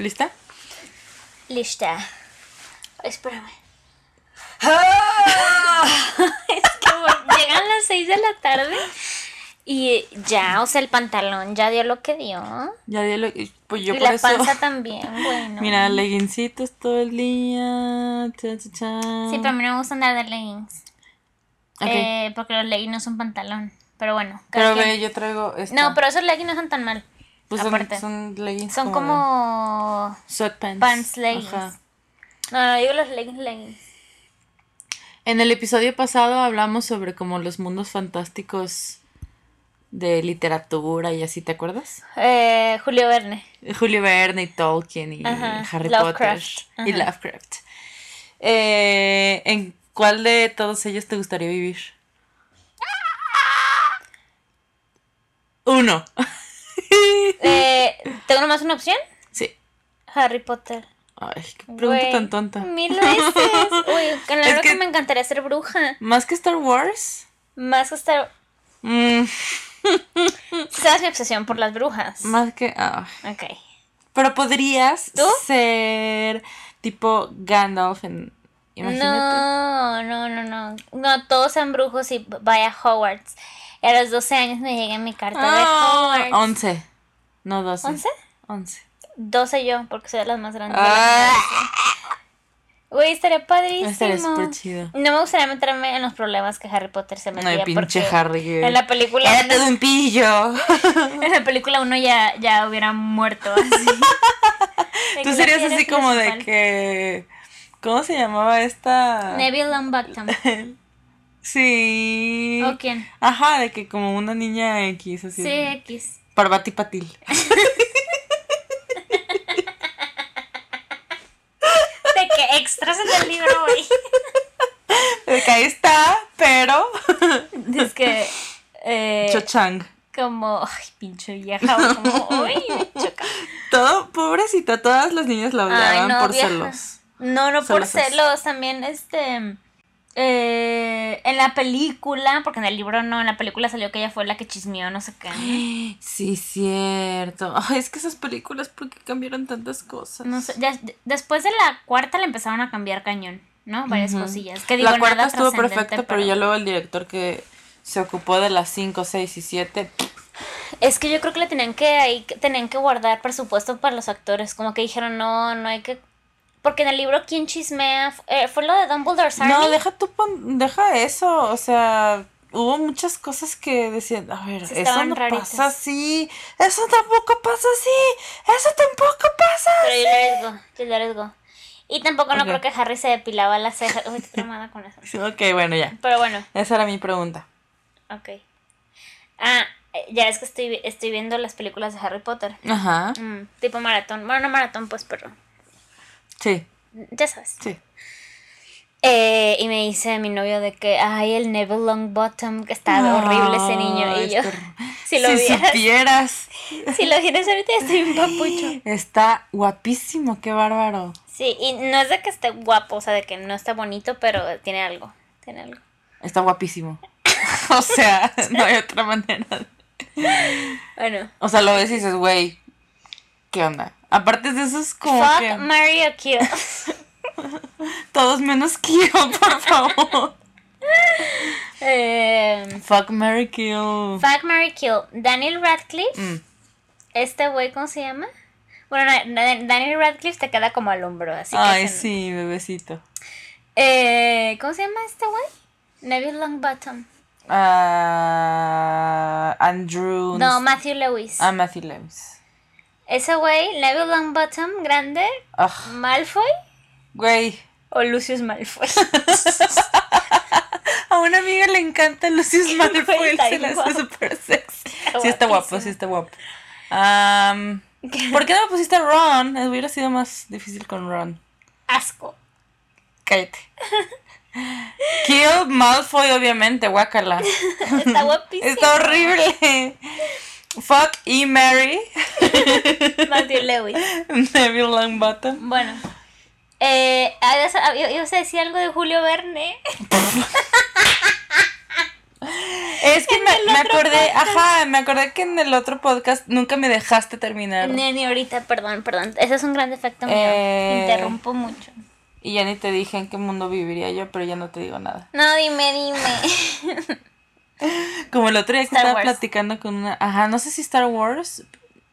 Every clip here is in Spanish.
¿Lista? Lista. Espérame. ¡Ah! es que llegan las 6 de la tarde y ya, o sea, el pantalón ya dio lo que dio. Ya dio lo que. Pues yo y por la eso. panza también, bueno. Mira, legincitos todo el día. cha, cha, cha. Sí, pero a mí no me gusta andar de leggings. Ok. Eh, porque los leggings no son pantalón. Pero bueno. pero quien. ve, yo traigo. Esta. No, pero esos leggings no son tan mal. Pues aparte. son leggings. Son como. Sweatpants. pants leggings. Ajá. No, no, digo los leggings, leggings. En el episodio pasado hablamos sobre como los mundos fantásticos de literatura y así, ¿te acuerdas? Eh, Julio Verne. Julio Verne y Tolkien y Ajá, Harry Lovecraft, Potter y. Lovecraft. Eh, ¿En cuál de todos ellos te gustaría vivir? Uno. Eh, ¿Tengo nomás una opción? Sí. Harry Potter. Ay, qué pregunta tan tonta. Mil veces. Uy, la Es que- que me encantaría ser bruja. ¿Más que Star Wars? Más que estar. Mm, ¿Sabes mi obsesión por las brujas? más que... ah. Ok. Pero podrías ¿Tú? ser tipo Gandalf en... Imagínate. No, no, no, no. No, todos sean brujos y vaya Hogwarts. Y a los 12 años me llega mi carta de Ah, Hogwarts. 11. No 12. ¿Once? 11. 12 yo, porque soy de las más grandes. Ah. Güey, estaría padrísimo. Estaría súper chido. No me gustaría meterme en los problemas que Harry Potter se metía. No, pinche porque Harry. En la película. Era todo un pillo. En la película uno ya, ya hubiera muerto así. Tú serías así como de que... ¿Cómo se llamaba esta? Neville Longbottom. Sí. ¿O quién? Ajá, de que como una niña X, así. Sí, X. Parvati Patil. De que extras en el libro, güey. De que ahí está, pero... Es que. Eh, Cho Chang. como. Ay, pinche vieja. o Como. Me choca. Todo, pobrecita, todas las niñas la Ay, odiaban no, por vieja. celos. No, no por celos. También, este. Eh, en la película, porque en el libro no, en la película salió que ella fue la que chismeó, no sé qué. Sí, cierto. Ay, es que esas películas, ¿por qué cambiaron tantas cosas? No sé, ya- después de la cuarta le empezaron a cambiar cañón, ¿no? Varias cosillas. Que digo, la cuarta nada estuvo perfecta, pero ya luego el director que se ocupó de las 5, 6 y 7. Es que yo creo que le tenían que ahí tenían que guardar presupuesto para los actores, como que dijeron, no, no hay que porque en el libro quién chismea Eh, fue lo de Dumbledore Sarny. No, deja pon- deja eso, o sea, hubo muchas cosas que decían, a ver, eso no raritas. pasa así, eso tampoco pasa así, eso tampoco pasa Pero yo así. le arriesgo, yo le arriesgo. Y tampoco no creo que Harry se depilaba las cejas. Uy, estoy tramada con eso. Ok, bueno, ya. Pero bueno, Esa era mi pregunta. ok. Ah, eh, ya es que estoy, estoy viendo las películas de Harry Potter. Ajá. Mm, tipo maratón. Bueno, no maratón, pues, pero. Sí, Ya sabes. sí. Eh, y me dice mi novio de que, ay, el Neville Longbottom, que está horrible ese niño. Ay, Y yo, si lo si vieras, supieras. si lo vieras ahorita, ya estoy un papucho. Está guapísimo, qué bárbaro. Sí, y no es de que esté guapo, o sea, de que no está bonito, pero tiene algo. Tiene algo. Está guapísimo. o sea, no hay otra manera. Bueno. O sea, lo ves y dices, güey, ¿qué onda? Aparte de eso es como Fuck, que Mario Kill. todos menos Kill, por favor. eh, Fuck, Mary Kill. fuck, Mary Kill. Daniel Radcliffe. Mm. Este güey, ¿cómo se llama? Bueno, no, no, Daniel Radcliffe te queda como al hombro, así que. Ay, sí, bebecito. Eh, ¿Cómo se llama este güey? Neville Longbottom. Ah, Andrew. No, Matthew Lewis. Ah, Matthew Lewis. Ese güey, Neville Longbottom, grande, Malfoy güey. o Lucius Malfoy. A una amiga le encanta Lucius Malfoy, Güey, está se bien le hace guapo. súper sexy. Sí está guapo, sí está guapo. Am, ¿Por qué no me pusiste Ron? Hubiera sido más difícil con Ron. Asco. Cállate. Kill Malfoy, obviamente, guácala. Está guapísimo. Está horrible. Fuck y Mary. Matthew Lewis. Neville Longbottom. Bueno. Eh, ibas a- ibas a decir algo de Julio Verne. Es que me, me acordé, ajá, me acordé que en el otro podcast nunca me dejaste terminar. Ni, ni ahorita, perdón, perdón. Ese es un gran defecto mío. Eh. Interrumpo mucho. Y ya ni te dije en qué mundo viviría yo, pero ya no te digo nada. No, dime, dime. Como el otro día que Star estaba Wars. platicando con una, ajá, no sé si Star Wars,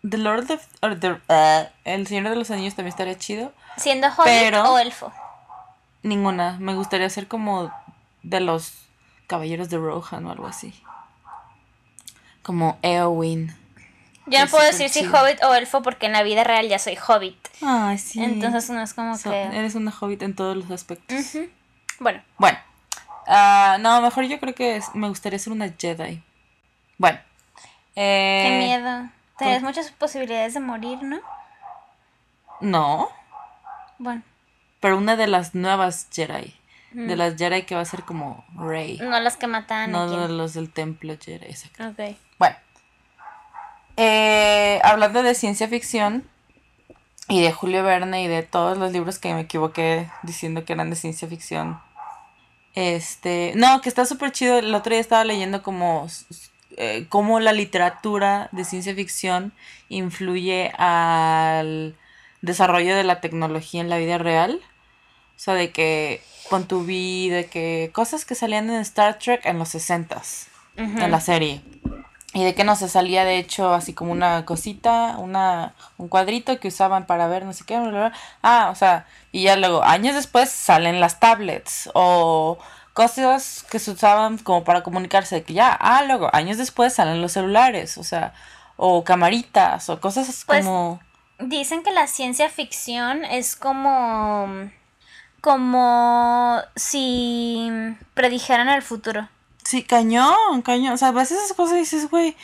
The Lord of, or the- uh, El Señor de los Anillos también estaría chido. ¿Siendo hobbit Pero- o elfo? Ninguna, me gustaría ser como de los Caballeros de Rohan o algo así. Como Eowyn. Yo no puedo decir si hobbit o elfo porque en la vida real ya soy hobbit. Ay, sí. Entonces no es como So- que... eres una hobbit en todos los aspectos. Bueno, Bueno, ah, no, mejor yo creo que es- me gustaría ser una Jedi. Bueno, eh, qué miedo. Tienes muchas posibilidades de morir, ¿no? No, Bueno, pero una de las nuevas Jedi. De las Jedi que va a ser como Rey. no las que matan No los del templo Jedi, exacto. Ok. Bueno, eh, hablando de ciencia ficción y de Julio Verne y de todos los libros que me equivoqué diciendo que eran de ciencia ficción. Este, no, que está súper chido. El otro día estaba leyendo como eh, cómo la literatura de ciencia ficción influye al desarrollo de la tecnología en la vida real. O sea, de que con tu vida, de que cosas que salían en Star Trek en los 60s, en la serie. Y de que no se salía de hecho así como una cosita, una, un cuadrito que usaban para ver no sé qué, bla, bla, bla. Ah, o sea, y ya luego, años después salen las tablets o cosas que se usaban como para comunicarse, de que ya, ah, luego, años después salen los celulares, o sea, o camaritas o cosas Pues, como... Dicen que la ciencia ficción es como. como si predijeran el futuro. Sí, cañón, cañón. O sea, a veces esas cosas dices, güey,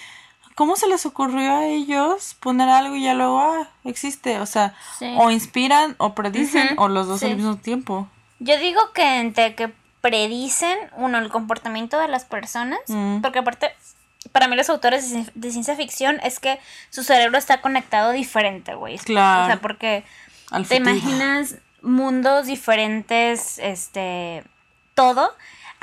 ¿cómo se les ocurrió a ellos poner algo y ya luego, ah, existe? O sea, Sí. o inspiran o predicen o los dos sí. al mismo tiempo. Yo digo que entre que predicen, uno, el comportamiento de las personas, Mm. porque aparte, para mí los autores de, cien- de ciencia ficción es que su cerebro está conectado diferente, güey. Claro. O sea, porque Al te futuro. imaginas mundos diferentes, este, todo,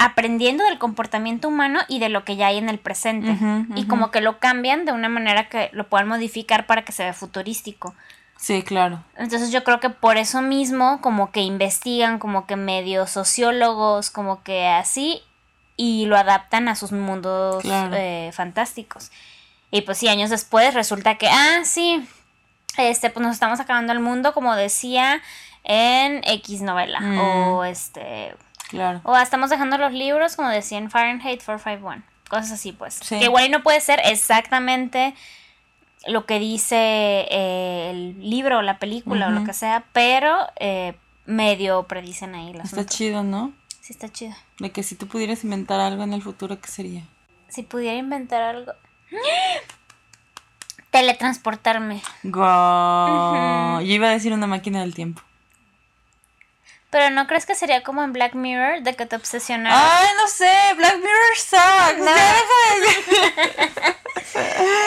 aprendiendo del comportamiento humano y de lo que ya hay en el presente. Y como que lo cambian de una manera que lo puedan modificar para que se vea futurístico. Sí, claro. Entonces yo creo que por eso mismo como que investigan, como que medio sociólogos, como que así, y lo adaptan a sus mundos Claro. eh, fantásticos. Y pues sí, años después resulta que, ah, sí, este, pues nos estamos acabando el mundo, como decía en X novela. Mm. O este, Claro. o estamos dejando los libros, como decía en Fahrenheit 451. Cosas así, pues. Sí. Que igual no puede ser exactamente lo que dice eh, el libro o la película o lo que sea, pero eh, medio predicen ahí las Está chido, ¿no? Sí, está chido. De que si tú pudieras inventar algo en el futuro, ¿qué sería? Si pudiera inventar algo. Teletransportarme. Yo iba a decir una máquina del tiempo. Pero ¿no crees que sería como en Black Mirror de que te obsesionaras? Ay, no sé, Black Mirror sucks. No. Ya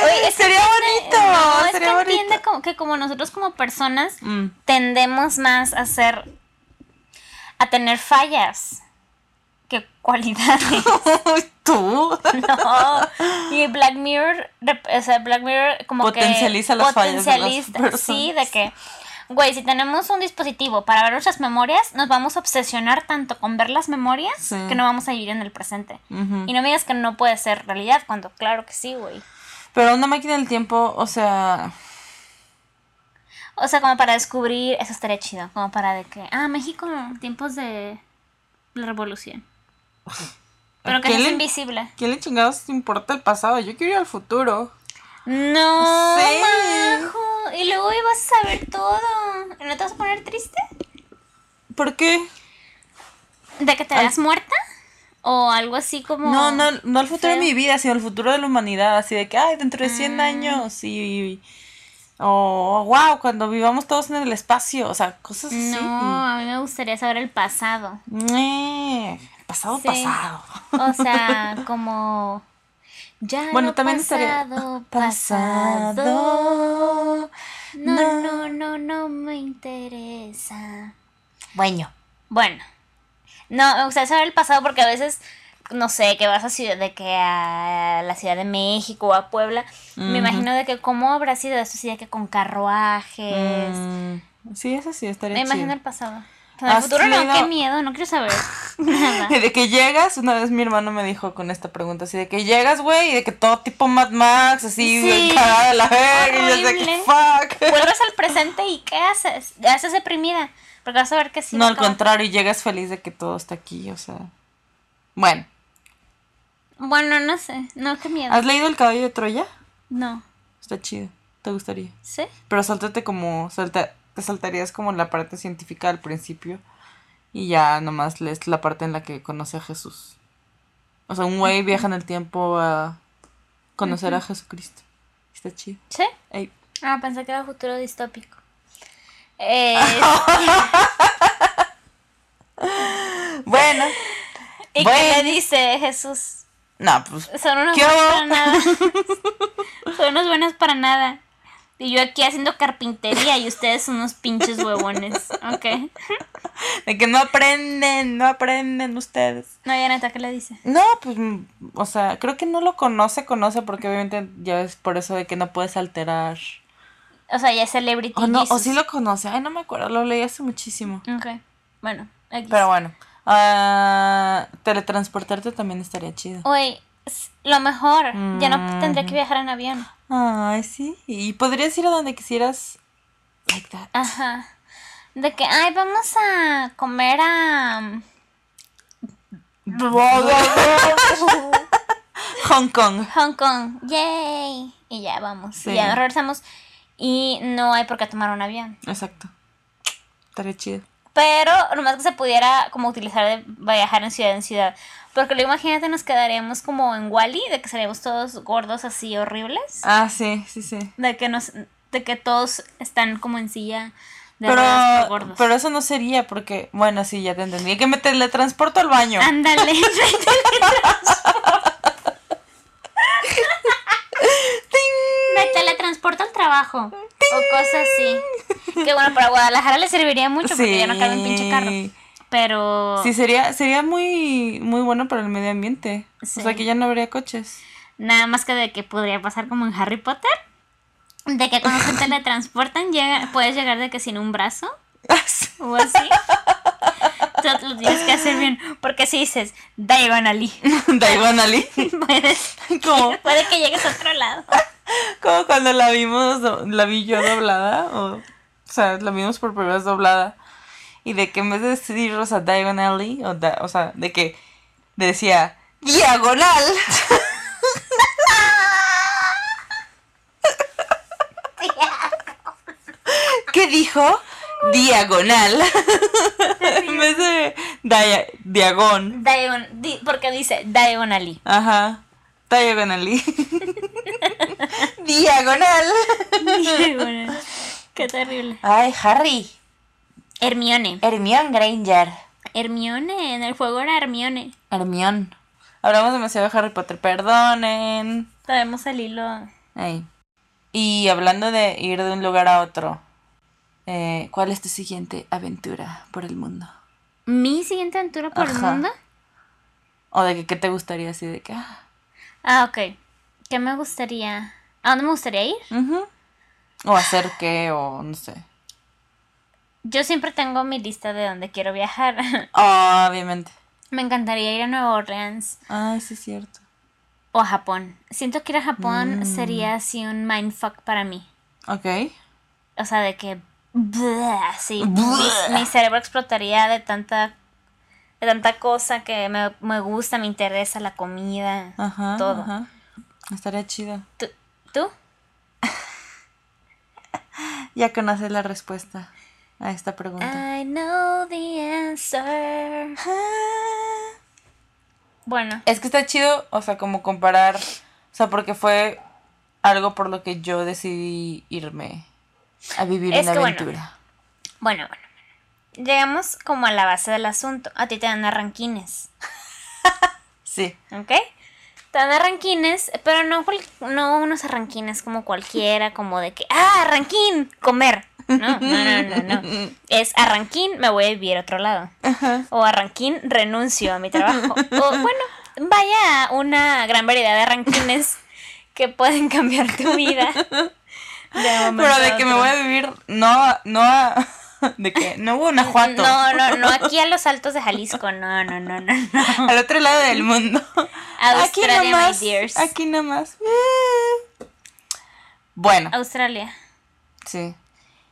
Oye, es sería bonito. No, es sería que bonito. entiende como, que como nosotros como personas Mm. tendemos más a ser a tener fallas que cualidades. Tú. no. Y Black Mirror, o sea, Black Mirror como Potencializa que las fallas de las potencializa- sí, de que güey, si tenemos un dispositivo para ver nuestras memorias, nos vamos a obsesionar tanto con ver las memorias Sí. que no vamos a vivir en el presente. Y no me digas que no puede ser realidad cuando claro que sí, güey. Pero una máquina del tiempo, o sea, O sea, como para descubrir, eso estaría chido, como para de que, ah, México, tiempos de la revolución. Pero que ¿Qué es le- invisible. ¿qué le chingados importa el pasado? Yo quiero ir al futuro. No, Sí. Majo. Y luego ibas a saber todo. ¿Y no te vas a poner triste? ¿Por qué? ¿De que te das muerta? ¿O algo así como...? No, no, no el futuro de mi vida, sino el futuro de la humanidad. Así de que, ay, dentro de 100 Ah. años y... O, wow, cuando vivamos todos en el espacio. O sea, cosas así. No, a mí me gustaría saber el pasado. Eh, pasado, Sí. pasado. O sea, como... Ya Bueno, lo también estaría- pasado, pasado. No, no, no, no me interesa. Bueno. Bueno, no, me gustaría saber el pasado porque a veces no sé, que vas a ciudad, de que a la Ciudad de México o a Puebla, me imagino de que cómo habrá sido eso, sí, de que con carruajes. Mm, sí, eso sí, estaría me chido. imagino el pasado. En el ¿Has futuro no, qué miedo, no quiero saber nada. Y de que llegas, una vez mi hermano me dijo con esta pregunta, así de que llegas, güey, y de que todo tipo Mad Max, así, Sí. cagada de la verga, y yo de que fuck. Vuelves al presente y ¿qué haces? Haces deprimida, porque vas a ver que sí. no, al acabar. contrario, llegas feliz de que todo está aquí, o sea. Bueno, Bueno, no sé, no, qué miedo. ¿has leído El caballo de Troya? No, Está chido, te gustaría. ¿sí? Pero sáltate como, salta, te saltarías como la parte científica al principio y ya nomás lees la parte en la que conoce a Jesús. O sea, un güey viaja en el tiempo a conocer a Jesucristo. Está chido. ¿Sí? Ey. Ah, pensé que era futuro distópico. Eh, Bueno, ¿Y Bueno. qué le dice Jesús? no, pues Son unos ¿Qué buenos para nada. Son unos buenos para nada. Y yo aquí haciendo carpintería y ustedes unos pinches huevones. Ok. de que no aprenden, no aprenden ustedes. No, ya neta, ¿qué le dice? No, pues, mm, o sea, creo que no lo conoce, conoce porque obviamente ya es por eso de que no puedes alterar. O sea, ya es celebrity. O no, o sí lo conoce. Ay, no me acuerdo, lo leí hace muchísimo. Ok. Bueno, X. Pero bueno, ah, teletransportarte también estaría chido. Oye, lo mejor. Ya no Mm. tendría que viajar en avión. Ay, sí. Y podrías ir a donde quisieras. Like that. Ajá. De que, ay, vamos a comer a. Hong Kong. Hong Kong, yay. Y ya vamos. Sí. Y ya regresamos. Y no hay por qué tomar un avión. Exacto. Estaría chido. Pero nomás que se pudiera como utilizar de viajar en ciudad en ciudad. Porque luego imagínate nos quedaríamos como en Wally, de que seríamos todos gordos así horribles. Ah, sí, sí, sí. De que nos, de que todos están como en silla de por Pero, gordos. pero eso no sería porque, bueno, sí, ya te entendí. Que me teletransporto al baño. Ándale. Me teletransporto al trabajo. O cosas así. Que bueno, para Guadalajara le serviría mucho porque ya no cabe un pinche carro. Pero. Sí, sería, sería muy, muy bueno para el medio ambiente. Sí. O sea, que ya no habría coches. Nada más que de que podría pasar como en Harry Potter. De que cuando se teletransportan llega, puedes llegar de que sin un brazo o así. Tú lo tienes que hacer bien. Porque si dices diagonally, Diagonally. puedes, como, puede que llegues a otro lado. como cuando la vimos, la vi yo doblada. O, o sea, la vimos por primera vez doblada. Y de que en vez de decir, o sea, o, da- o sea, de que decía diagonal. ¿Qué dijo? Diagonal. en vez de dia- diagón. Diagon- di- porque dice diagonally. Ajá. Diagonally. Diagonal. Diagonal. Qué terrible. Ay, Harry. Hermione. Hermione Granger. Hermione. En el juego era Hermione. Hermione. Hablamos demasiado de Harry Potter, perdonen. Sabemos el hilo. Y hablando de ir de un lugar a otro, eh, ¿cuál es tu siguiente aventura por el mundo? Mi siguiente aventura por el mundo. O de que qué te gustaría así de que... ah, Ah, ok. ¿Qué me gustaría? ¿A dónde me gustaría ir? O hacer qué, o no sé. Yo siempre tengo mi lista de dónde quiero viajar. Obviamente. me encantaría ir a Nueva Orleans Ay, sí es cierto. o a Japón. Siento que ir a Japón Mm. sería así un mindfuck para mí. Ok. O sea, de que... Bleh. Mi, mi cerebro explotaría de tanta... De tanta cosa que me, me gusta, me interesa, la comida, Ajá. todo. Ajá. Estaría chido. ¿Tú? ¿Tú? Ya conoces la respuesta a esta pregunta. I know the answer. Bueno, Es que está chido, o sea, como comparar, o sea, porque fue algo por lo que yo decidí irme a vivir Es una que bueno. aventura. bueno, bueno. Llegamos como a la base del asunto. A ti te dan arranquines, Sí. ¿ok? Te dan arranquines, pero no, no unos arranquines como cualquiera, como de que, ah, arranquín, comer. No, no, no, no, no. Es arranquín, me voy a vivir a otro lado. O arranquín, renuncio a mi trabajo. O bueno, vaya una gran variedad de rankings que pueden cambiar tu vida. Pero de que me voy a vivir, no, no a, de que no hubo Guanajuato. No, no, no aquí a los altos de Jalisco, no, no, no, no. no. Al otro lado del mundo. Australia, aquí nomás, my dears. Aquí nomás. Bueno. Australia. Sí.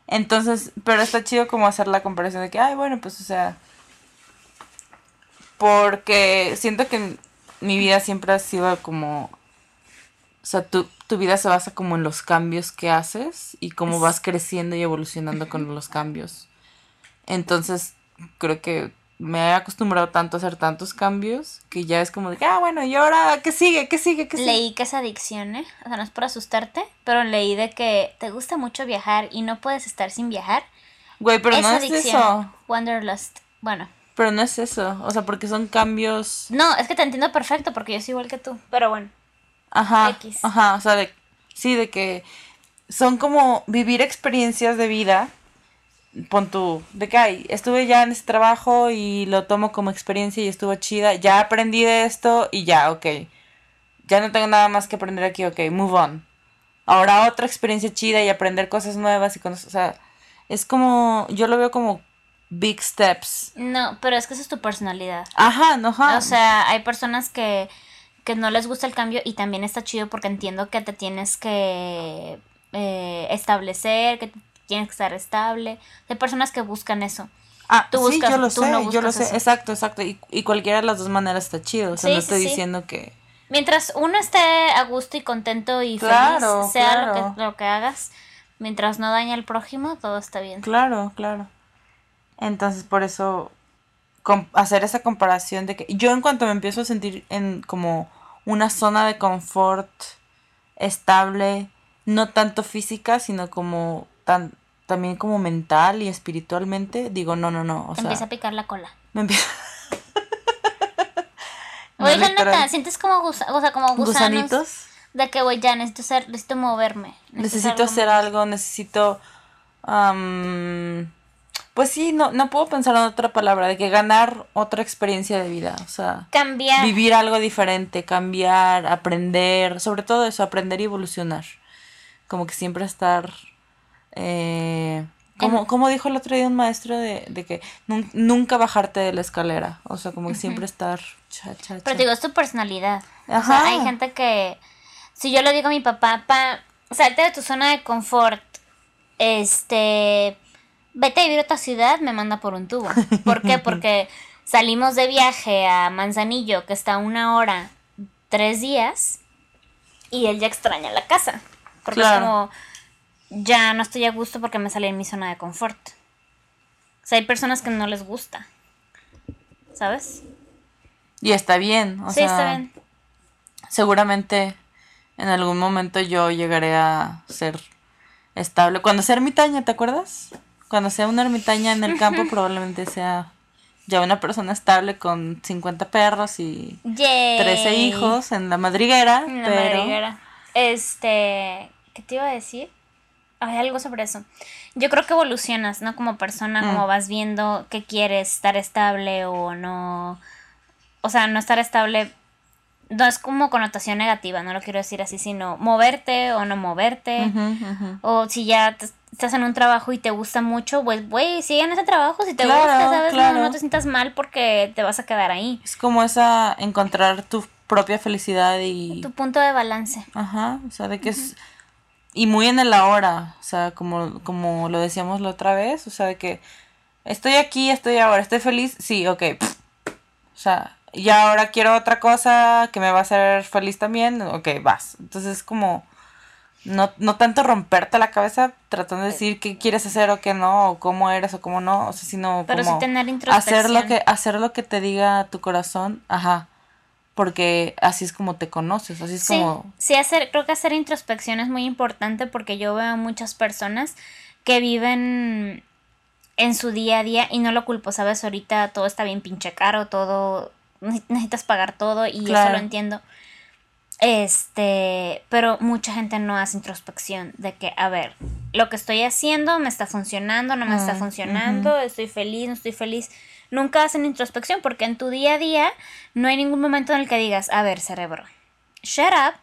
Entonces, pero está chido como hacer la comparación de que, ay, bueno, pues, o sea, porque siento que mi vida siempre ha sido como, o sea, tu, tu vida se basa como en los cambios que haces y cómo vas creciendo y evolucionando con los cambios. Entonces, creo que me he acostumbrado tanto a hacer tantos cambios que ya es como de que, ah, bueno, y ahora, ¿qué sigue? ¿Qué sigue? ¿Qué sigue? Leí que es adicción, ¿eh? O sea, no es por asustarte, pero leí de que te gusta mucho viajar y no puedes estar sin viajar. Güey, pero no es eso. Wanderlust. Bueno. Pero no es eso, o sea, porque son cambios... No, es que te entiendo perfecto porque yo soy igual que tú, pero bueno. Ajá, ajá, o sea, de, sí, de que son como vivir experiencias de vida pon tú, de que ay, estuve ya en este trabajo y lo tomo como experiencia y estuvo chida, ya aprendí de esto y ya, ok. Ya no tengo nada más que aprender aquí, ok, move on. Ahora otra experiencia chida y aprender cosas nuevas y cosas, o sea, es como, yo lo veo como big steps. No, pero es que esa es tu personalidad. Ajá, no, ajá. O sea, hay personas que, que no les gusta el cambio y también está chido porque entiendo que te tienes que eh, establecer, que tienes que estar estable. Hay personas que buscan eso. Ah, tú buscas, sí, yo lo sé, yo lo sé, exacto, exacto. Y, y, cualquiera de las dos maneras está chido. O sea, no estoy diciendo que. Mientras uno esté a gusto y contento y feliz, sea lo, que, lo que hagas, mientras no daña al prójimo, todo está bien. Claro, claro. Entonces, por eso, hacer esa comparación de que yo en cuanto me empiezo a sentir en como una zona de confort estable, no tanto física, sino como tan también como mental y espiritualmente, digo, no, no, no. O Te empieza a picar la cola. Me empieza. Oye, neta, sientes como, o sea, como gusanos. ¿Gusanitos? De que, güey, ya necesito, ser, necesito moverme. Necesito, hacer algo, necesito. Pues sí, no, no puedo pensar en otra palabra, de que ganar otra experiencia de vida, o sea, cambiar. Vivir algo diferente, cambiar, aprender, sobre todo eso, aprender y evolucionar. Como que siempre estar eh, como, dijo el otro día un maestro de, que nunca bajarte de la escalera, o sea, como siempre estar... Cha, cha, Pero digo, es tu personalidad. O sea, hay gente que, si yo le digo a mi papá, pa, salte de tu zona de confort, este, vete a vivir a otra ciudad, me manda por un tubo. ¿Por qué? Porque salimos de viaje a Manzanillo, que está una hora, tres días, y él ya extraña la casa. Porque es como ya no estoy a gusto porque me salí en mi zona de confort. O sea, hay personas que no les gusta. ¿Sabes? Y está bien. O sí, está bien. Seguramente en algún momento yo llegaré a ser estable. Cuando sea ermitaña, ¿te acuerdas? Cuando sea una ermitaña en el campo, probablemente sea ya una persona estable con 50 perros y 13 hijos en la madriguera. En la madriguera. Este, ¿qué te iba a decir? hay algo sobre eso. Yo creo que evolucionas, ¿no? Como persona, como mm. vas viendo qué quieres, estar estable o no. O sea, no estar estable no es como connotación negativa, no lo quiero decir así, sino moverte o no moverte. O si ya estás en un trabajo y te gusta mucho, pues, güey, sigue en ese trabajo. Si te gusta, ¿sabes? No, no, te sientas mal porque te vas a quedar ahí. Es como esa, encontrar tu propia felicidad y... Tu punto de balance. Ajá, o sea, de que es y muy en el ahora, o sea, como, como lo decíamos la otra vez, o sea, de que estoy aquí, estoy ahora, estoy feliz, sí, ok. O sea, y ahora quiero otra cosa que me va a hacer feliz también, ok, vas. Entonces, como no, no tanto romperte la cabeza tratando de decir qué quieres hacer o qué no, o cómo eres o cómo no, o sea, sino Pero como tener hacer lo que hacer lo que te diga tu corazón, ajá porque así es como te conoces, así es como... Sí, hacer, creo que hacer introspección es muy importante porque yo veo muchas personas que viven en su día a día y no lo culpo, ¿sabes? Ahorita todo está bien pinche caro, todo, necesitas pagar todo y eso lo entiendo. Este, pero mucha gente no hace introspección de que, a ver, lo que estoy haciendo me está funcionando, no me está Mm, funcionando, estoy feliz, no estoy feliz. Nunca hacen introspección porque en tu día a día no hay ningún momento en el que digas, a ver, cerebro, shut up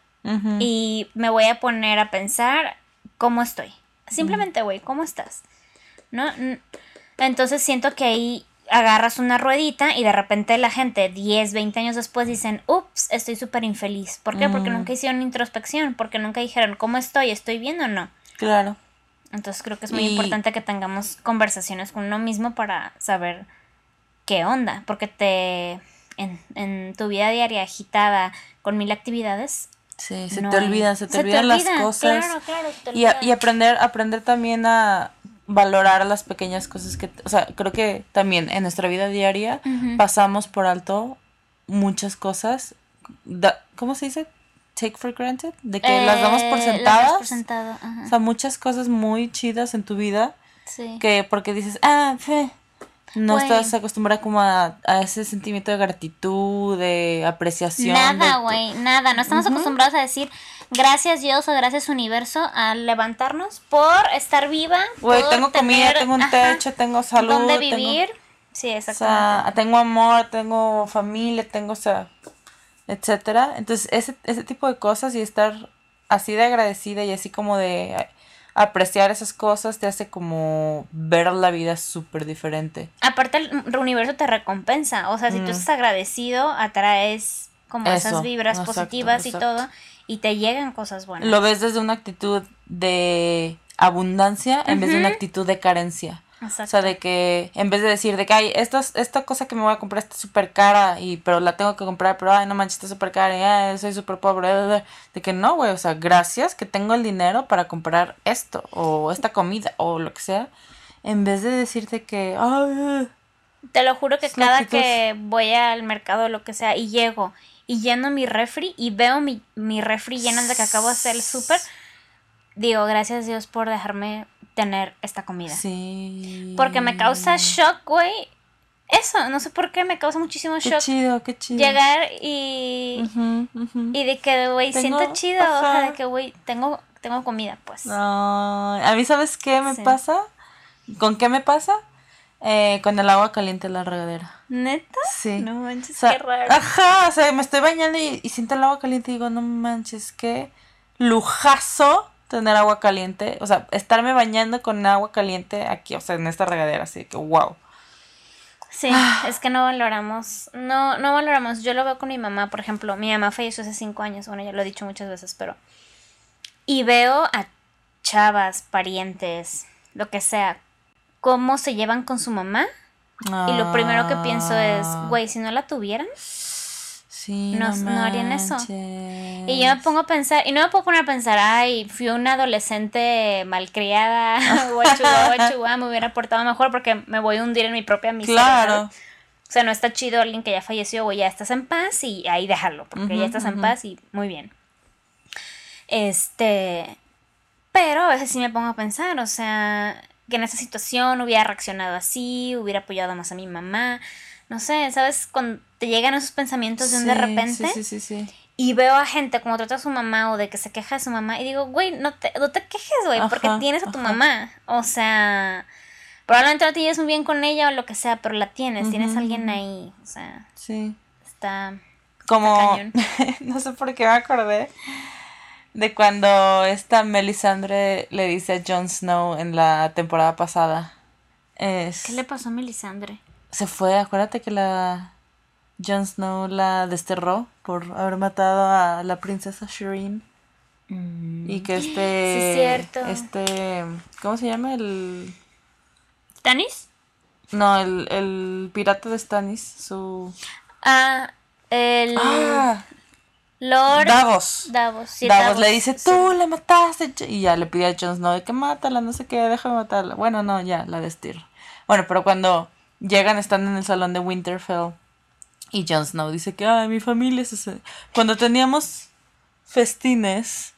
y me voy a poner a pensar cómo estoy. Simplemente, güey, ¿cómo estás? ¿No? Entonces siento que ahí agarras una ruedita y de repente la gente 10, 20 años después dicen, ups, estoy súper infeliz. ¿Por qué? Porque Mm. nunca hicieron introspección, porque nunca dijeron, ¿cómo estoy? ¿Estoy bien o no? Claro. Entonces creo que es muy Y- importante que tengamos conversaciones con uno mismo para saber qué onda, porque te en, en tu vida diaria agitada con mil actividades. Sí, se no te hay- olvidan, se te olvidan las olvida, cosas. Claro, claro, se te Y, a- olvida. y aprender, aprender también a valorar las pequeñas cosas que, o sea, creo que también en nuestra vida diaria pasamos por alto muchas cosas. da- ¿Cómo se dice? Take for granted, de que las damos por Eh, sentadas. por sentado, ajá. O sea, muchas cosas muy chidas en tu vida sí. que porque dices, ah, fe, no estás acostumbrada como a, a ese sentimiento de gratitud, de apreciación. Nada, güey, nada. No estamos acostumbrados a decir gracias Dios o gracias universo a levantarnos por estar viva. Güey, tengo comida, tener, tengo un ajá, techo, tengo salud. Tengo- vivir. Sí, O exactamente. sea, tengo amor, tengo familia, tengo, o sea, etcétera. Entonces, ese, ese tipo de cosas y estar así de agradecida y así como de apreciar esas cosas te hace como ver la vida súper diferente. Aparte el universo te recompensa. O sea, si tú estás agradecido, atraes como Mm. Eso, esas vibras exacto, positivas y todo. Y te llegan cosas buenas. Lo ves desde una actitud de abundancia en vez de una actitud de carencia. O Exacto. sea, de que en vez de decir de que, ay, esta, esta cosa que me voy a comprar está súper cara, y, pero la tengo que comprar, pero, ay, no manches, está súper cara, y, ay, soy súper pobre, bla, bla, bla". de que no, güey, o sea, gracias que tengo el dinero para comprar esto, o esta comida, o lo que sea, en vez de decirte que, ay, Te lo juro que cada que voy al mercado o lo que sea y llego y lleno mi refri y veo mi, mi refri lleno de que acabo de hacer el súper, digo, gracias Dios por dejarme tener esta comida. sí. Porque me causa shock, güey. Eso, no sé por qué me causa muchísimo Qué shock chido, qué chido. llegar y, y de que, güey, siento chido, o sea, de que, güey, tengo, tengo comida, pues. Ay, a mí, ¿sabes qué me Sí. pasa? ¿Con qué me pasa? Eh, con el agua caliente en la regadera. ¿Neta? Sí. No manches, O sea, qué raro. Ajá, o sea, me estoy bañando y, y siento el agua caliente y digo, no manches, qué lujazo tener agua caliente. O sea, estarme bañando con agua caliente aquí, o sea, en esta regadera, así que wow. Sí, es que no valoramos, no, no valoramos. Yo lo veo con mi mamá, por ejemplo, mi mamá falleció hace cinco años, bueno, ya lo he dicho muchas veces, pero... Y veo a chavas, parientes, lo que sea, cómo se llevan con su mamá. Y lo primero que pienso es, Ah, güey, si no la tuvieran. sí, no- no harían eso. Y yo me pongo a pensar, y no me puedo poner a pensar, ay, fui una adolescente malcriada, guachua, me hubiera portado mejor porque me voy a hundir en mi propia miseria. Claro. O sea, no está chido alguien que ya falleció o ya estás en paz y ahí déjalo, porque ya estás en paz y muy bien. Este, pero a veces sí me pongo a pensar, o sea, que en esa situación hubiera reaccionado así, hubiera apoyado más a mi mamá, no sé, ¿sabes? Cuando te llegan esos pensamientos de un de Sí, repente Sí, sí, sí, sí. y veo a gente como trata a su mamá o de que se queja de su mamá y digo, güey, no te, no te quejes, güey, porque tienes a tu ajá. mamá. O sea, probablemente no te lleves muy bien con ella o lo que sea, pero la tienes, tienes a alguien ahí. O sea, Sí. está... Como, cañón. no sé por qué me acordé de cuando esta Melisandre le dice a Jon Snow en la temporada pasada. Es, ¿Qué le pasó a Melisandre? Se fue, acuérdate que la Jon Snow la desterró por haber matado a la princesa Shireen. Y que este. Sí, cierto. Este. ¿Cómo se llama? El. ¿Tanis? No, el, el pirata de Stannis. Su. Ah, el ¡Ah! Lord Davos. Davos. sí, Davos, le dice, sí. tú la mataste. Y ya le pide a Jon Snow de que mátala, no sé qué, déjame matarla. Bueno, no, ya, la destierra. Bueno, pero cuando llegan, están en el salón de Winterfell. Y Jon Snow dice que, ay, mi familia se-". Cuando teníamos festines,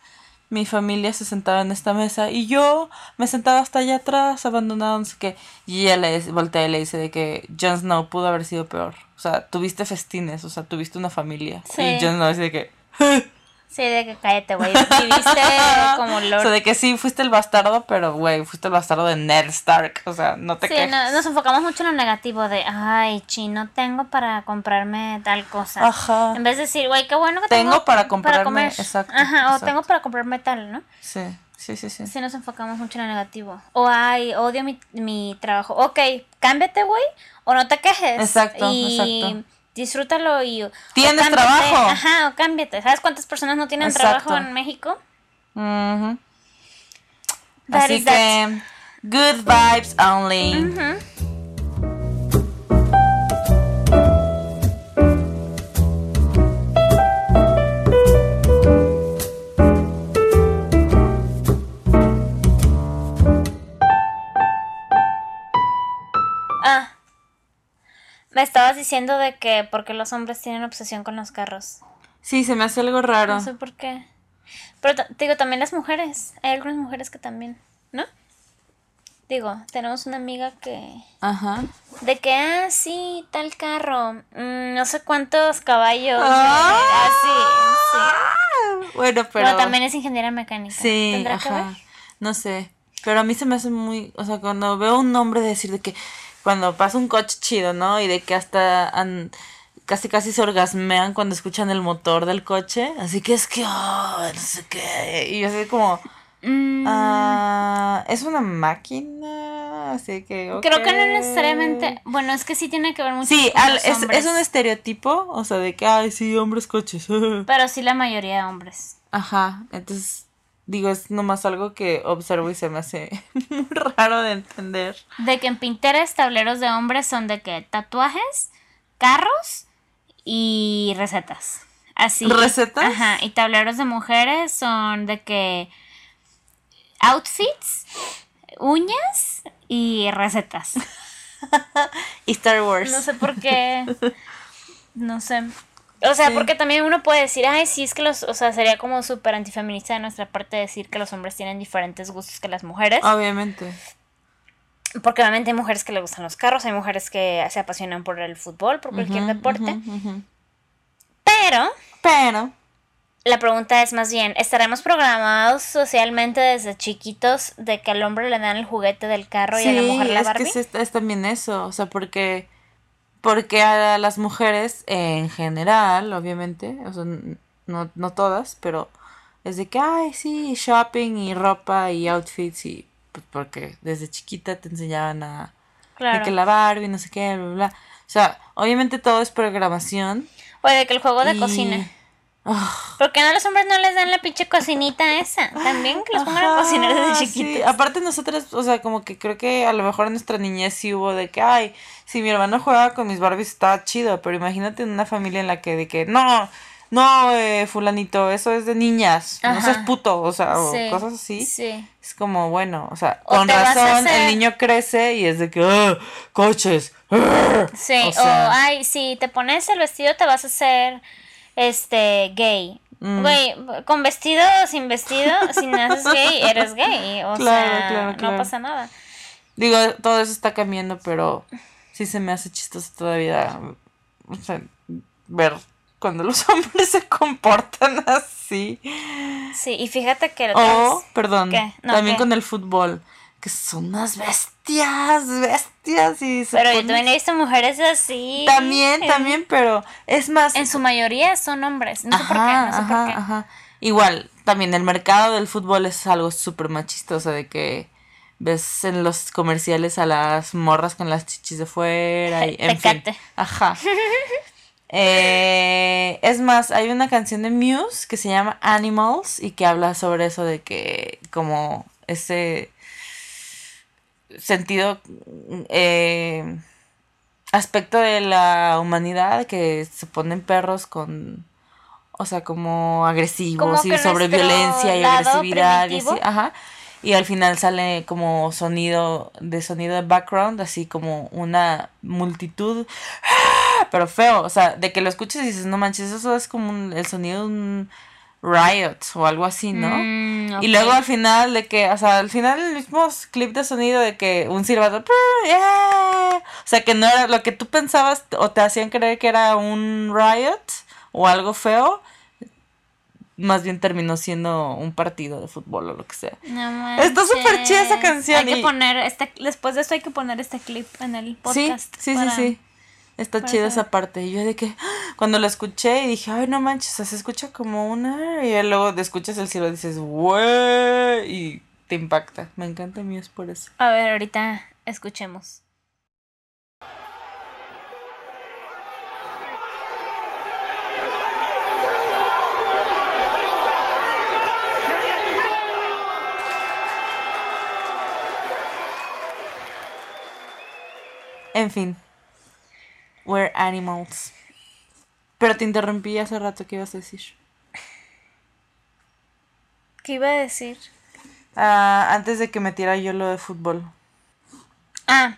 mi familia se sentaba en esta mesa y yo me sentaba hasta allá atrás, abandonado, no sé qué. Y ella le voltea y le dice de que Jon Snow pudo haber sido peor. O sea, tuviste festines, o sea, tuviste una familia. Sí. Y Jon Snow dice de que... Sí, de que cállate, güey. Viviste como Lord. O sea, de que sí, fuiste el bastardo, pero, güey, fuiste el bastardo de Ned Stark. O sea, no te Sí, quejes. no- nos enfocamos mucho en lo negativo de, ay, chi, no tengo para comprarme tal cosa. Ajá. En vez de decir, güey, qué bueno que Tengo tengo, para comprarme- comer. exacto, Ajá, o tengo para comprarme tal, ¿no? Sí, sí, sí, sí. Sí, nos enfocamos mucho en lo negativo. O, ay, odio mi, mi trabajo. Ok, cámbiate, güey, o no te quejes. Exacto, y exacto. Disfrútalo y... ¿Tienes trabajo? Ajá, o cámbiate. ¿Sabes cuántas personas no tienen Exacto. trabajo en México? Ujú. That Así that. que, good vibes only. Ujú. Estabas diciendo de que porque los hombres tienen obsesión con los carros. Sí, se me hace algo raro. No sé por qué. Pero te digo, también las mujeres. Hay algunas mujeres que también, ¿no? Digo, tenemos una amiga que... Ajá. De que, ah, sí, tal carro. mm, no sé cuántos caballos. Ah. así, sí. Bueno, pero. Pero, también es ingeniera mecánica. Sí, ¿Tendrá que ajá. ver? No sé. Pero a mí se me hace muy. O sea, cuando veo un nombre decir de que. Cuando pasa un coche chido, ¿no? Y de que hasta. han- casi casi se orgasmean cuando escuchan el motor del coche. Así que es que. Oh, no sé qué. Y yo así como. Mm, Ah, es una máquina. Así que. Creo que no necesariamente. Bueno, es que sí tiene que ver mucho Sí, con al- los es, es un estereotipo. O sea, de que. Ay, sí, hombres coches. Pero sí la mayoría de hombres. Ajá, entonces digo, es nomás algo que observo y se me hace muy raro de entender. De que en Pinterest tableros de hombres son de que tatuajes, carros y recetas. Así. ¿Recetas? Ajá. Y tableros de mujeres son de que outfits, uñas y recetas. Y Star Wars. No sé por qué. No sé. O sea, Sí. porque también uno puede decir, ay, sí, es que los, o sea, sería como súper antifeminista de nuestra parte decir que los hombres tienen diferentes gustos que las mujeres. Obviamente. Porque obviamente hay mujeres que le gustan los carros, hay mujeres que se apasionan por el fútbol, por cualquier deporte. Pero Pero, la pregunta es más bien, ¿estaremos programados socialmente desde chiquitos de que al hombre le dan el juguete del carro y a la sí, mujer la es que Barbie? es, es también eso. O sea, porque. Porque a las mujeres en general, obviamente, o sea, no, no todas, pero es de que, ay, sí, shopping y ropa y outfits y. Pues porque desde chiquita te enseñaban a. De Claro. que la Barbie, no sé qué, bla, bla, bla. O sea, obviamente todo es programación. O de que el juego de y- cocina. ¿Por qué no a los hombres no les dan la pinche cocinita esa? También que los pongan a cocinar desde sí. chiquitos. Aparte nosotros, o sea, como que creo que a lo mejor en nuestra niñez sí hubo de que, ay, si mi hermano juega con mis Barbies está chido, pero imagínate en una familia en la que de que, no, no, eh, fulanito, eso es de niñas, no seas puto, o sea, o cosas así. Sí. Es como, bueno, o sea, O con razón hacer- el niño crece y es de que, "Ah, coches. ah". Sí, O o, ay, si te pones el vestido te vas a hacer este gay. Mm. Güey, con vestido o sin vestido, si naces gay, eres gay. O Claro, sea, claro, claro. no pasa nada. Digo, todo eso está cambiando, pero sí se me hace chistoso todavía o sea, ver cuando los hombres se comportan así. Sí, y fíjate que... O, otras- perdón, también ¿qué? con el fútbol, que son unas bestias, bestias y Pero yo también he visto mujeres así. También, Eh, también, pero es más... En su mayoría son hombres. No sé por qué, no sé ajá, por qué. ajá. Igual, también el mercado del fútbol es algo súper machista, o sea, de que ves en los comerciales a las morras con las chichis de fuera y en fin. Ajá. Eh, es más, hay una canción de Muse que se llama Animals y que habla sobre eso de que como ese sentido eh, aspecto de la humanidad que se ponen perros con o sea como agresivos Como y sobre violencia y agresividad y así, ajá y al final sale como sonido de sonido de background así como una multitud ¡ah! pero feo o sea de que lo escuches y dices no manches eso es como un- el sonido de un riot o algo así no Mm, y luego al final de que, o sea, al final el mismo clip de sonido de que un silbato. ¡yeah! o sea, que no era lo que tú pensabas o te hacían creer que era un riot o algo feo, más bien terminó siendo un partido de fútbol o lo que sea. No Está súper chida esa canción. Hay que poner, este, después de esto hay que poner este clip en el podcast. Sí, sí, sí, sí. Está chida esa parte. Y yo de que cuando la escuché y dije, ay, no manches, se escucha como una. Y luego te escuchas el cielo y dices, wey. Y te impacta. Me encanta a mí, es por eso. A ver, ahorita escuchemos. En fin. We're animals. Pero te interrumpí hace rato, ¿qué ibas a decir? ¿Qué iba a decir? Ah, antes de que metiera yo lo de fútbol. Ah,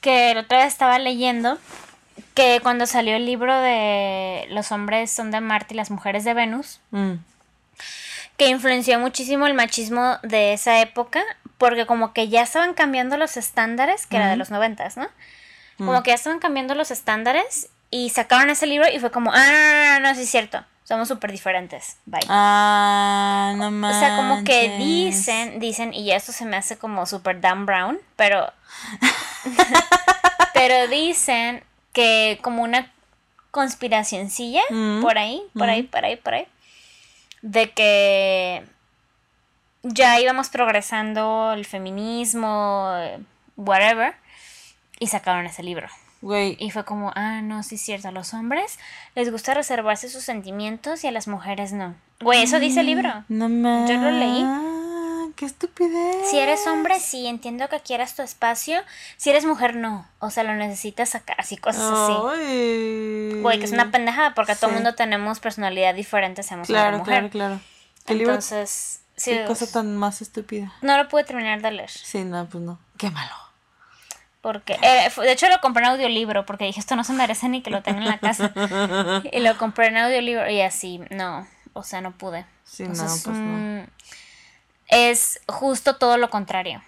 que la otra vez estaba leyendo que cuando salió el libro de Los hombres son de Marte y las mujeres de Venus, mm. que influenció muchísimo el machismo de esa época, porque como que ya estaban cambiando los estándares, que era de los noventas, ¿no? Como mm. que ya estaban cambiando los estándares y sacaron ese libro y fue como, ah, no, no, sí es cierto. Somos súper diferentes. Bye. Ah, no más. O sea, como que dicen, dicen, y esto se me hace como súper Dan Brown, pero. pero dicen que como una conspiracioncilla mm. por ahí, por ahí, mm. por ahí, por ahí. De que ya íbamos progresando el feminismo, whatever y sacaron ese libro. Güey. Y fue como, ah, no, sí es cierto, a los hombres les gusta reservarse sus sentimientos y a las mujeres no. Güey, eso dice el libro. No me. Yo lo leí. Qué estupidez. Si eres hombre, sí, entiendo que quieras tu espacio. Si eres mujer, no. O sea, lo necesitas sacar, así, cosas así. Güey, que es una pendejada porque todo el mundo tenemos personalidad diferente, seamos claro, mujer. Claro, claro, Entonces, sí. Qué cosa tan más estúpida. No lo pude terminar de leer. Sí, no, pues no. Qué malo. Porque, eh, de hecho lo compré en audiolibro porque dije, esto no se merece ni que lo tenga en la casa. y lo compré en audiolibro y así, no, o sea, no pude. Sí, no, pues no. Es justo todo lo contrario.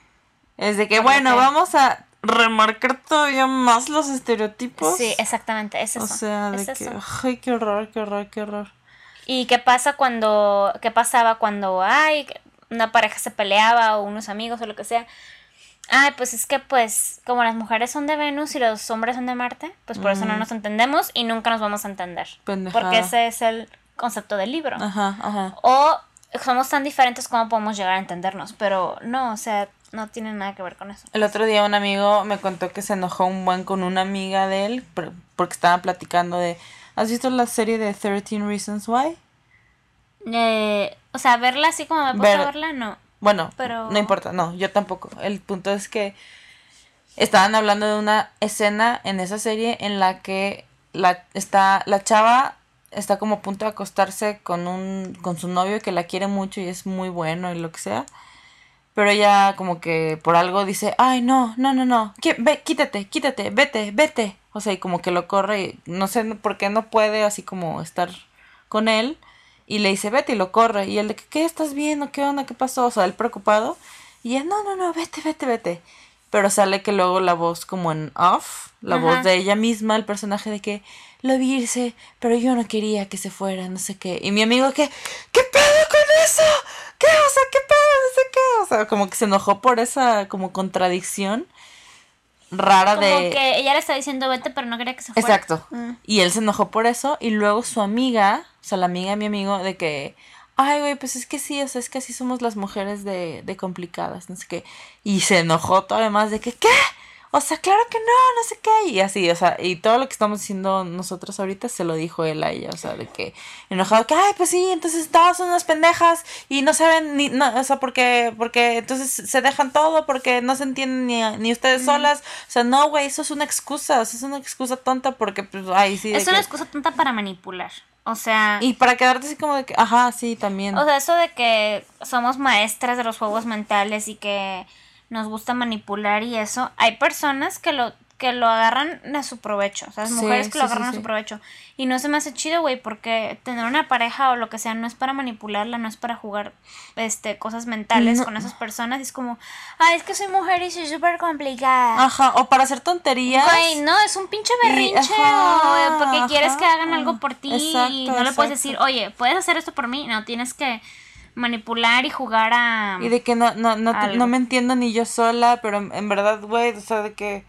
Es de que, bueno, vamos a remarcar todavía más los estereotipos. Sí, exactamente, es eso. O sea, de que, ay, qué horror, qué horror, qué horror. ¿Y qué pasa cuando, qué pasaba cuando, ay, una pareja se peleaba o unos amigos o lo que sea? Ay, pues es que pues como las mujeres son de Venus y los hombres son de Marte, pues por eso no mm. nos entendemos y nunca nos vamos a entender. Porque ese es el concepto del libro. Ajá, ajá. O somos tan diferentes como podemos llegar a entendernos, pero no, o sea, no tiene nada que ver con eso. El otro día un amigo me contó que se enojó un buen con una amiga de él porque estaba platicando de... ¿Has visto la serie de 13 Reasons Why? Eh, o sea, verla así como me puse a verla, no. Bueno, no importa, no, yo tampoco. El punto es que estaban hablando de una escena en esa serie en la que la, está, la chava está como a punto de acostarse con un con su novio que la quiere mucho y es muy bueno y lo que sea. Pero ella como que por algo dice, ay, no, no, no, no, ve, quítate, quítate, vete, vete. O sea, y como que lo corre y no sé por qué no puede así como estar con él. Y le dice, vete y lo corre. Y él de, ¿qué estás viendo? ¿Qué onda? ¿Qué pasó? O sea, él preocupado. Y él, no, no, no, vete, vete, vete. Pero sale que luego la voz como en off, la voz de ella misma, el personaje de que lo vi irse, pero yo no quería que se fuera, no sé qué. Y mi amigo que, ¿qué pedo con eso? ¿Qué? O sea, ¿qué pedo? No sé qué. O sea, como que se enojó por esa como contradicción rara como de... que ella le está diciendo vete, pero no quería que se fuera. Exacto. Mm. Y él se enojó por eso. Y luego su amiga, o sea, la amiga de mi amigo, de que, ay, güey, pues es que sí, o sea, es que así somos las mujeres de, de complicadas, no sé qué. Y se enojó todavía más de que, ¿qué? O sea, claro que no, no sé qué. Y así, o sea, y todo lo que estamos diciendo nosotros ahorita se lo dijo él a ella, o sea, de que enojado, que, ay, pues sí, entonces todas son unas pendejas y no saben ni, no, o sea, porque, porque entonces se dejan todo, porque no se entienden ni, ni ustedes solas. O sea, no, güey, eso es una excusa, o sea, es una excusa tonta porque, pues, ay, sí. Es una excusa tonta para manipular. O sea. Y para quedarte así como de que, ajá, sí, también. O sea, eso de que somos maestras de los juegos mentales y que nos gusta manipular y eso. Hay personas que lo que lo agarran a su provecho. O sea, las mujeres que lo agarran a su provecho. Y no se me hace chido, güey, porque tener una pareja o lo que sea no es para manipularla, no es para jugar este, cosas mentales con esas personas. Es como, ay, es que soy mujer y soy súper complicada. Ajá, o para hacer tonterías. Güey, no, es un pinche berrinche. porque quieres que hagan algo por ti y no le puedes decir, oye, ¿puedes hacer esto por mí? No, tienes que manipular y jugar a... Y de que no, no, no, no me entiendo ni yo sola, pero en verdad, güey, o sea, de que...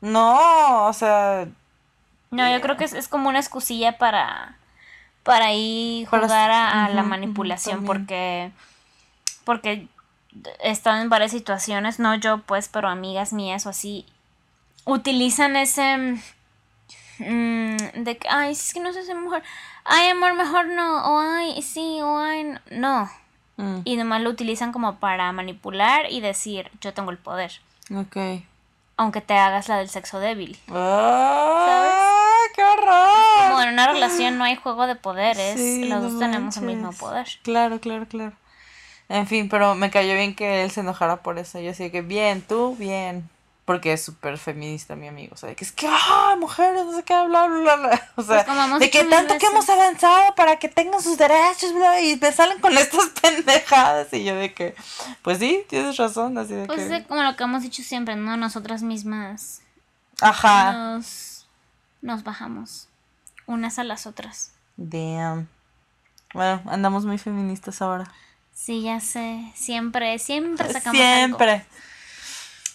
No, o sea... No, yo creo que es, como una excusilla para... Para ahí jugar a, la manipulación, porque... Porque he estado en varias situaciones, no yo pues, pero amigas mías o así, utilizan ese... Mm, de que, ay, es que no sé ser mujer. Ay, amor, mejor no. O ay, sí, o ay, no. Mm. Y nomás lo utilizan como para manipular y decir, yo tengo el poder. Ok. Aunque te hagas la del sexo débil. ¡Ah! ¡Qué horror! Como en una relación no hay juego de poderes. los dos tenemos el mismo poder. Claro, claro, claro. En fin, pero me cayó bien que él se enojara por eso. Yo así que, bien, tú, bien porque es súper feminista mi amigo, o sea, de que es que, ah, mujeres, no sé qué, bla, bla, bla, o sea, pues de que tanto que hemos avanzado para que tengan sus derechos, bla, y me salen con estas pendejadas, y yo de que, pues sí, tienes razón, así de pues que... Pues como lo que hemos dicho siempre, ¿no? Nosotras mismas... Ajá. Nos, nos bajamos unas a las otras. Damn. Bueno, andamos muy feministas ahora. Sí, ya sé. Siempre, siempre sacamos Siempre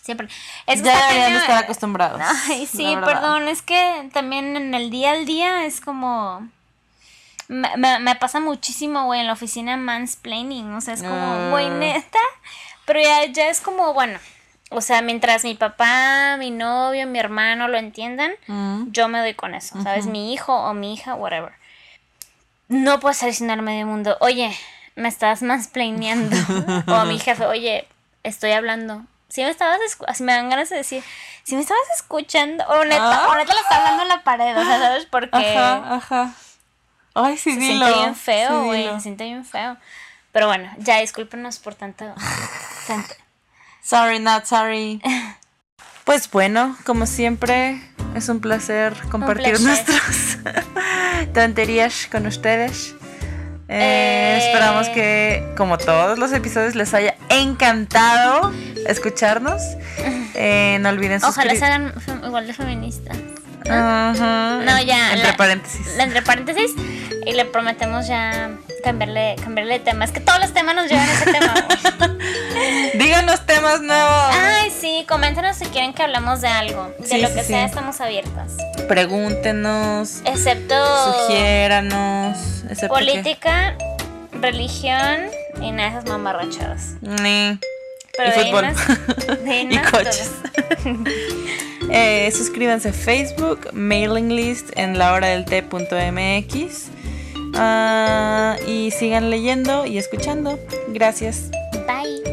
siempre. Es que ya deberían estar acostumbrados. Ay, sí, perdón, es que también en el día al día es como... Me, me, pasa muchísimo, güey, en la oficina mansplaining, o sea, es como, güey, ah. neta, pero ya, ya es como, bueno, o sea, mientras mi papá, mi novio, mi hermano lo entiendan, mm. yo me doy con eso, ¿sabes? Mi hijo o mi hija, whatever. No puedes decirle al medio mundo, oye, me estás mansplaineando. o a mi jefe, oye, estoy hablando si me estabas así me dan ganas de decir, si me estabas escuchando, o neta, o neta le está hablando en la pared, o sea, ¿sabes por qué? Ajá, ajá. Ay, sí, se dilo. siente bien feo, güey, se siente bien feo. Pero bueno, ya discúlpenos por tanto, Sorry, not sorry. Pues bueno, como siempre, es un placer compartir nuestras tonterías con ustedes. Eh, esperamos que, como todos los episodios, les haya encantado escucharnos. Eh, no olviden suscribirse. Ojalá se hagan igual de feministas. ¿no? ya. Entre paréntesis. entre paréntesis. Y le prometemos ya cambiarle, cambiarle de tema. Es que todos los temas nos llevan a ese tema. Díganos temas nuevos. Ay, sí, coméntenos si quieren que hablemos de algo. De lo que sea, estamos abiertas. Pregúntenos. Excepto. Sugiéranos. política, religión y nada de esas mamarrachadas. Ni. y fútbol. y coches. Eh, suscríbanse a Facebook, mailing list en la hora del té.mx. Uh, y sigan leyendo y escuchando. Gracias. Bye.